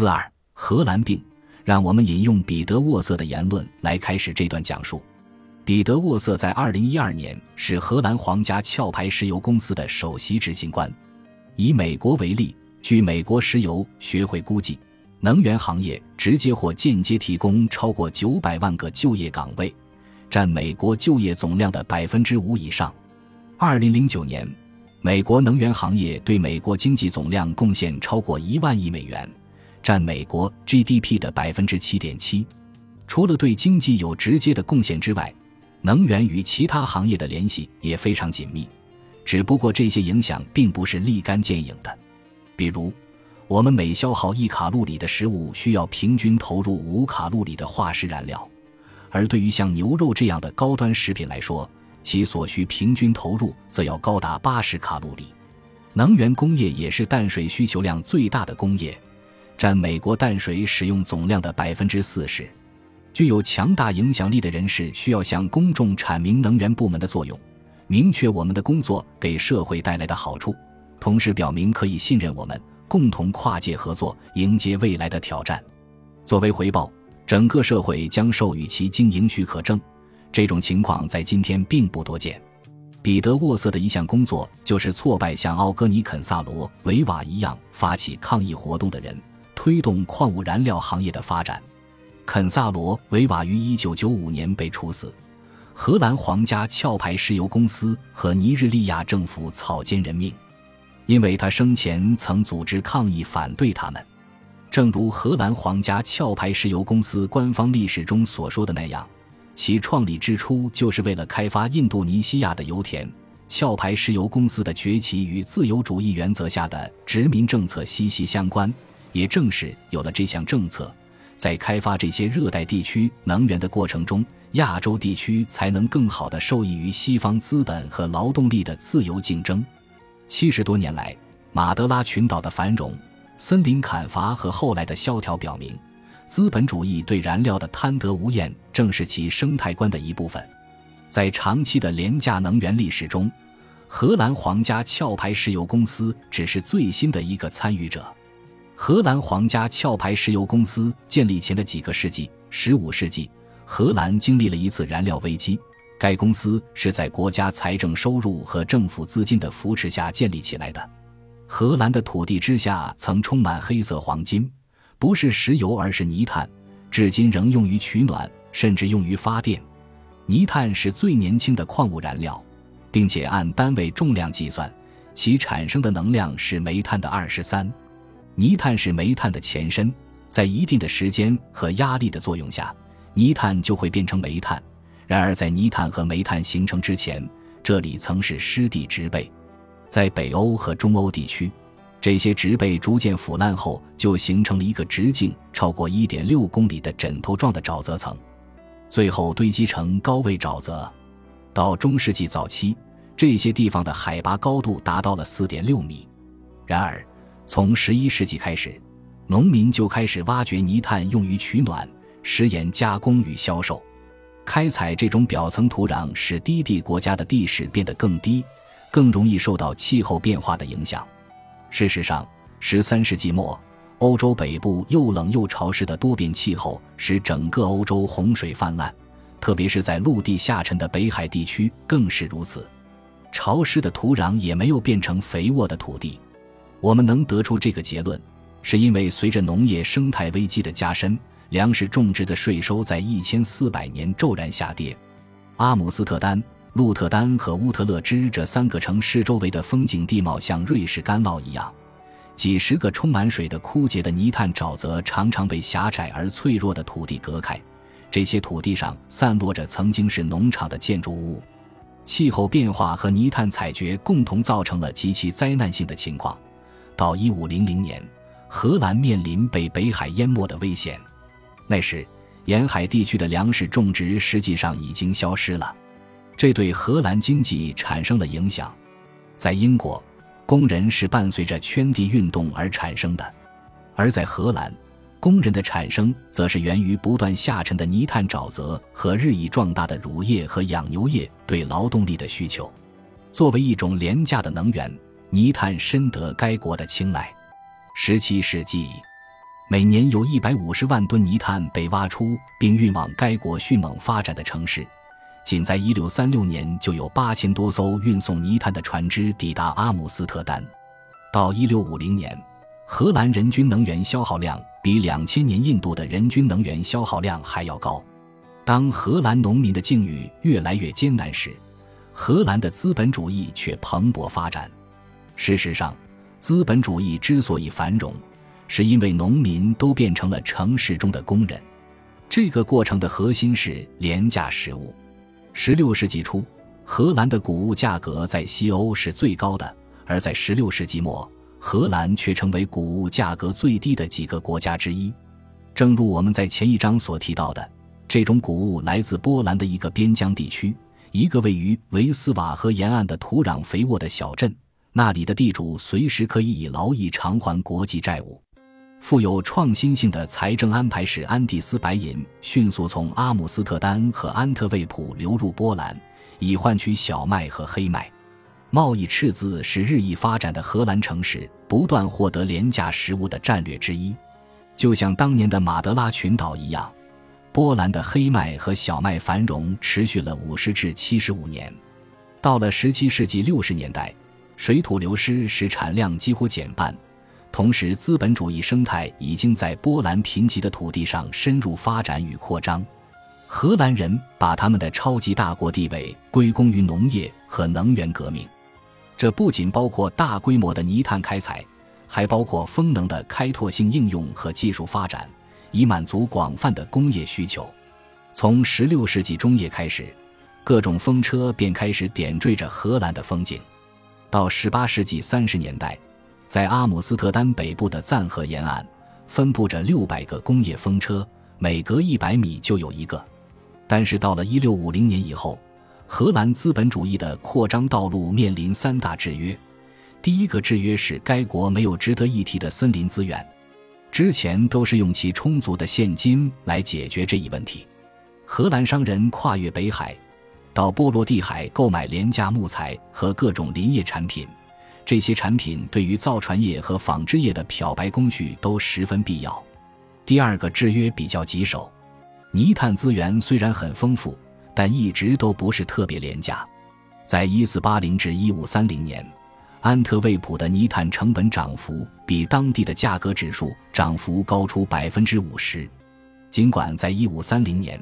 四二荷兰病，让我们引用彼得沃瑟的言论来开始这段讲述。彼得沃瑟在二零一二年是荷兰皇家壳牌石油公司的首席执行官。以美国为例，据美国石油学会估计，能源行业直接或间接提供超过九百万个就业岗位，占美国就业总量的百分之五以上。二零零九年，美国能源行业对美国经济总量贡献超过一万亿美元，占美国 GDP 的百分之七点七。除了对经济有直接的贡献之外，能源与其他行业的联系也非常紧密。只不过这些影响并不是立竿见影的，比如，我们每消耗一卡路里的食物，需要平均投入五卡路里的化石燃料，而对于像牛肉这样的高端食品来说，其所需平均投入则要高达八十卡路里。能源工业也是淡水需求量最大的工业，占美国淡水使用总量的百分之四十。具有强大影响力的人士需要向公众阐明能源部门的作用。明确我们的工作给社会带来的好处，同时表明可以信任我们，共同跨界合作，迎接未来的挑战。作为回报，整个社会将授予其经营许可证。这种情况在今天并不多见。彼得沃瑟的一项工作就是挫败像奥戈尼肯萨罗维瓦一样发起抗议活动的人，推动矿物燃料行业的发展。肯萨罗维瓦于1995年被处死。荷兰皇家壳牌石油公司和尼日利亚政府草菅人命，因为他生前曾组织抗议反对他们。正如荷兰皇家壳牌石油公司官方历史中所说的那样，其创立之初就是为了开发印度尼西亚的油田。壳牌石油公司的崛起与自由主义原则下的殖民政策息息相关。也正是有了这项政策，在开发这些热带地区能源的过程中。亚洲地区才能更好地受益于西方资本和劳动力的自由竞争。七十多年来，马德拉群岛的繁荣、森林砍伐和后来的萧条表明，资本主义对燃料的贪得无厌正是其生态观的一部分。在长期的廉价能源历史中，荷兰皇家壳牌石油公司只是最新的一个参与者。荷兰皇家壳牌石油公司建立前的几个世纪（十五世纪）。荷兰经历了一次燃料危机。该公司是在国家财政收入和政府资金的扶持下建立起来的。荷兰的土地之下曾充满黑色黄金，不是石油，而是泥炭，至今仍用于取暖，甚至用于发电。泥炭是最年轻的矿物燃料，并且按单位重量计算，其产生的能量是煤炭的二十三。泥炭是煤炭的前身，在一定的时间和压力的作用下。泥炭就会变成煤炭，然而在泥炭和煤炭形成之前，这里曾是湿地植被。在北欧和中欧地区，这些植被逐渐腐烂后，就形成了一个直径超过1.6公里的枕头状的沼泽层，最后堆积成高位沼泽。到中世纪早期，这些地方的海拔高度达到了4.6米。然而，从11世纪开始，农民就开始挖掘泥炭用于取暖。食盐加工与销售，开采这种表层土壤使低地国家的地势变得更低，更容易受到气候变化的影响。事实上，十三世纪末，欧洲北部又冷又潮湿的多变气候使整个欧洲洪水泛滥，特别是在陆地下沉的北海地区更是如此。潮湿的土壤也没有变成肥沃的土地。我们能得出这个结论，是因为随着农业生态危机的加深。粮食种植的税收在一千四百年骤然下跌。阿姆斯特丹、鹿特丹和乌特勒支这三个城市周围的风景地貌像瑞士干酪一样，几十个充满水的枯竭的泥炭沼泽常常被狭窄而脆弱的土地隔开。这些土地上散落着曾经是农场的建筑物。气候变化和泥炭采掘共同造成了极其灾难性的情况。到一五零零年，荷兰面临被北海淹没的危险。那时，沿海地区的粮食种植实际上已经消失了，这对荷兰经济产生了影响。在英国，工人是伴随着圈地运动而产生的；而在荷兰，工人的产生则是源于不断下沉的泥炭沼泽和日益壮大的乳业和养牛业对劳动力的需求。作为一种廉价的能源，泥炭深得该国的青睐。十七世纪。每年有一百五十万吨泥炭被挖出并运往该国迅猛发展的城市。仅在一六三六年，就有八千多艘运送泥炭的船只抵达阿姆斯特丹。到一六五零年，荷兰人均能源消耗量比两千年印度的人均能源消耗量还要高。当荷兰农民的境遇越来越艰难时，荷兰的资本主义却蓬勃发展。事实上，资本主义之所以繁荣，是因为农民都变成了城市中的工人。这个过程的核心是廉价食物。十六世纪初，荷兰的谷物价格在西欧是最高的，而在十六世纪末，荷兰却成为谷物价格最低的几个国家之一。正如我们在前一章所提到的，这种谷物来自波兰的一个边疆地区，一个位于维斯瓦河沿岸的土壤肥沃的小镇，那里的地主随时可以以劳役偿还国际债务。富有创新性的财政安排使安第斯白银迅速从阿姆斯特丹和安特卫普流入波兰，以换取小麦和黑麦。贸易赤字是日益发展的荷兰城市不断获得廉价食物的战略之一。就像当年的马德拉群岛一样，波兰的黑麦和小麦繁荣持续了五十至七十五年。到了十七世纪六十年代，水土流失使产量几乎减半。同时，资本主义生态已经在波兰贫瘠的土地上深入发展与扩张。荷兰人把他们的超级大国地位归功于农业和能源革命，这不仅包括大规模的泥炭开采，还包括风能的开拓性应用和技术发展，以满足广泛的工业需求。从16世纪中叶开始，各种风车便开始点缀着荷兰的风景。到18世纪30年代。在阿姆斯特丹北部的赞河沿岸，分布着六百个工业风车，每隔一百米就有一个。但是到了一六五零年以后，荷兰资本主义的扩张道路面临三大制约。第一个制约是该国没有值得一提的森林资源，之前都是用其充足的现金来解决这一问题。荷兰商人跨越北海，到波罗的海购买廉价木材和各种林业产品。这些产品对于造船业和纺织业的漂白工序都十分必要。第二个制约比较棘手，泥炭资源虽然很丰富，但一直都不是特别廉价。在1480至1530年，安特卫普的泥炭成本涨幅比当地的价格指数涨幅高出百分之五十。尽管在1530年，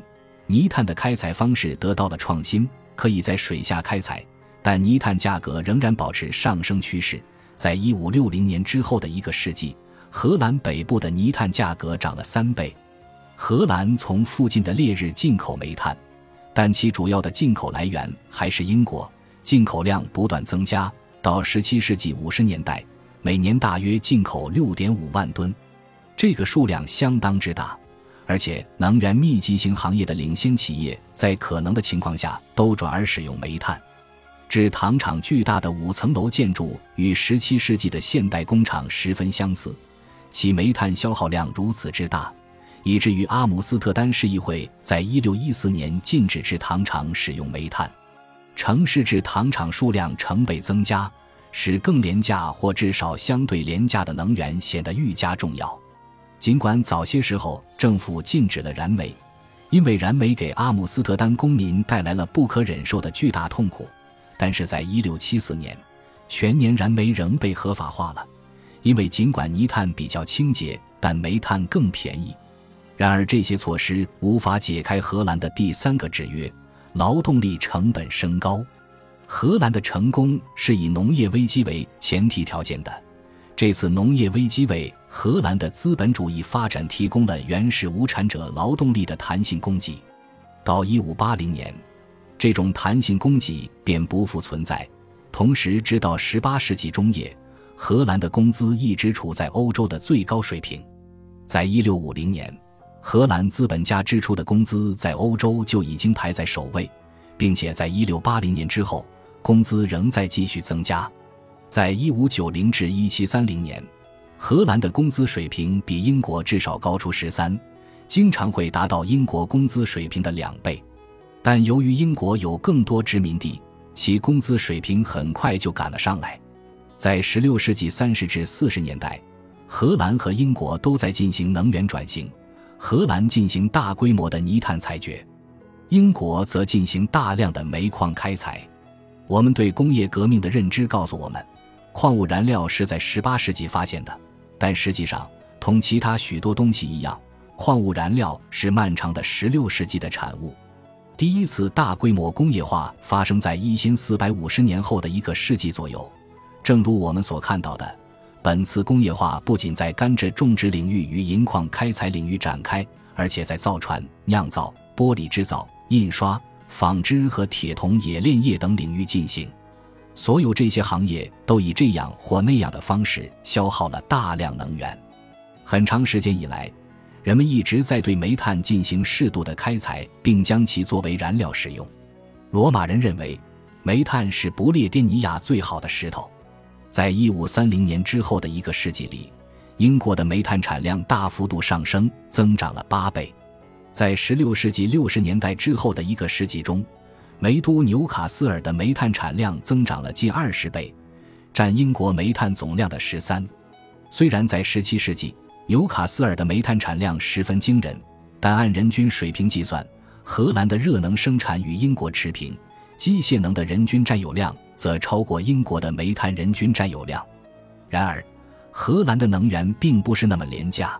泥炭的开采方式得到了创新，可以在水下开采。但泥炭价格仍然保持上升趋势。在一五六零年之后的一个世纪，荷兰北部的泥炭价格涨了三倍。荷兰从附近的烈日进口煤炭，但其主要的进口来源还是英国，进口量不断增加。到十七世纪五十年代，每年大约进口六点五万吨，这个数量相当之大。而且，能源密集型行业的领先企业在可能的情况下都转而使用煤炭。制糖厂巨大的五层楼建筑与17世纪的现代工厂十分相似，其煤炭消耗量如此之大，以至于阿姆斯特丹市议会在1614年禁止制糖厂使用煤炭。城市制糖厂数量成倍增加，使更廉价或至少相对廉价的能源显得愈加重要。尽管早些时候政府禁止了燃煤，因为燃煤给阿姆斯特丹公民带来了不可忍受的巨大痛苦。但是在1674年，全年燃煤仍被合法化了，因为尽管泥炭比较清洁，但煤炭更便宜。然而这些措施无法解开荷兰的第三个制约：劳动力成本升高。荷兰的成功是以农业危机为前提条件的，这次农业危机为荷兰的资本主义发展提供了原始无产者劳动力的弹性供给。到1580年。这种弹性供给便不复存在。同时，直到18世纪中叶，荷兰的工资一直处在欧洲的最高水平。在1650年，荷兰资本家支出的工资在欧洲就已经排在首位，并且在1680年之后，工资仍在继续增加。在1590至1730年，荷兰的工资水平比英国至少高出十三，经常会达到英国工资水平的两倍。但由于英国有更多殖民地，其工资水平很快就赶了上来。在16世纪30至40年代，荷兰和英国都在进行能源转型，荷兰进行大规模的泥炭采掘，英国则进行大量的煤矿开采。我们对工业革命的认知告诉我们，矿物燃料是在18世纪发现的，但实际上，同其他许多东西一样，矿物燃料是漫长的16世纪的产物。第一次大规模工业化发生在一千四百五十年后的一个世纪左右。正如我们所看到的，本次工业化不仅在甘蔗种植领域与银矿开采领域展开，而且在造船、酿造、玻璃制造、印刷、纺织和铁铜冶炼业等领域进行。所有这些行业都以这样或那样的方式消耗了大量能源。很长时间以来。人们一直在对煤炭进行适度的开采，并将其作为燃料使用。罗马人认为，煤炭是不列颠尼亚最好的石头。在一五三零年之后的一个世纪里，英国的煤炭产量大幅度上升，增长了八倍。在十六世纪六十年代之后的一个世纪中，煤都纽卡斯尔的煤炭产量增长了近二十倍，占英国煤炭总量的十三。虽然在十七世纪，纽卡斯尔的煤炭产量十分惊人，但按人均水平计算，荷兰的热能生产与英国持平，机械能的人均占有量则超过英国的煤炭人均占有量。然而，荷兰的能源并不是那么廉价。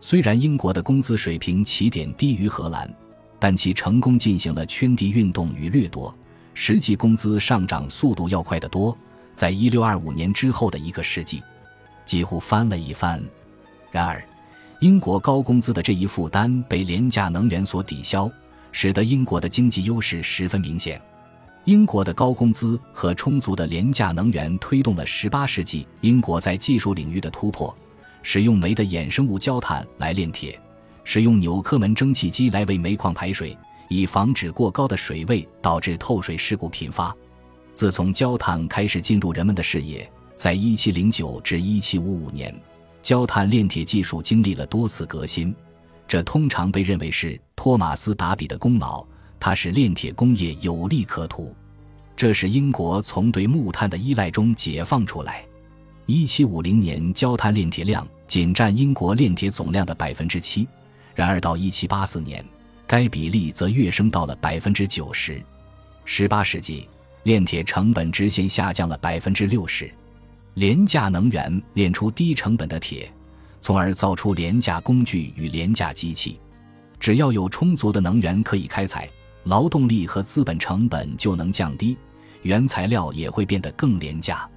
虽然英国的工资水平起点低于荷兰，但其成功进行了圈地运动与掠夺，实际工资上涨速度要快得多。在一六二五年之后的一个世纪，几乎翻了一番。然而，英国高工资的这一负担被廉价能源所抵消，使得英国的经济优势十分明显。英国的高工资和充足的廉价能源推动了18世纪英国在技术领域的突破：使用煤的衍生物焦炭来炼铁，使用纽科门蒸汽机来为煤矿排水，以防止过高的水位导致透水事故频发。自从焦炭开始进入人们的视野，在1709至1755年。焦炭炼铁技术经历了多次革新，这通常被认为是托马斯·达比的功劳。他使炼铁工业有利可图，这使英国从对木炭的依赖中解放出来。1750年，焦炭炼铁量仅占英国炼铁总量的百分之七，然而到1784年，该比例则跃升到了百分之九十。18世纪，炼铁成本直线下降了百分之六十。廉价能源炼出低成本的铁，从而造出廉价工具与廉价机器。只要有充足的能源可以开采，劳动力和资本成本就能降低，原材料也会变得更廉价。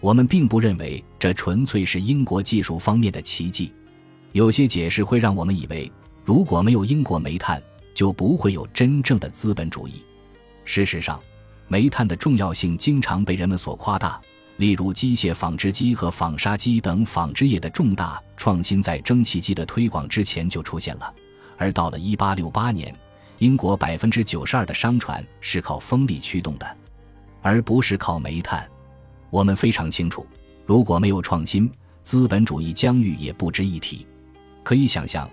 我们并不认为这纯粹是英国技术方面的奇迹。有些解释会让我们以为，如果没有英国煤炭，就不会有真正的资本主义。事实上，煤炭的重要性经常被人们所夸大。例如，机械纺织机和纺纱机等纺织业的重大创新，在蒸汽机的推广之前就出现了。而到了1868年，英国百分之九十二的商船是靠风力驱动的，而不是靠煤炭。我们非常清楚，如果没有创新，资本主义疆域也不值一提。可以想象，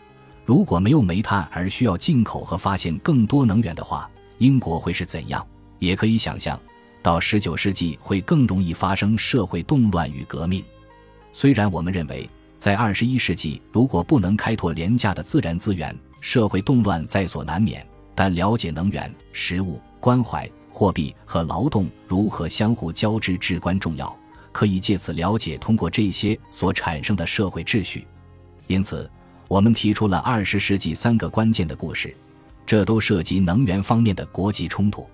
如果没有煤炭而需要进口和发现更多能源的话，英国会是怎样？也可以想象。到十九世纪会更容易发生社会动乱与革命。虽然我们认为，在二十一世纪如果不能开拓廉价的自然资源，社会动乱在所难免，但了解能源、食物、关怀、货币和劳动如何相互交织至关重要，可以借此了解通过这些所产生的社会秩序。因此，我们提出了二十世纪三个关键的故事，这都涉及能源方面的国际冲突。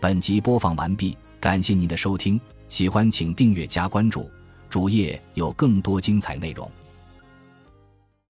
本集播放完毕，感谢您的收听，喜欢请订阅加关注，主页有更多精彩内容。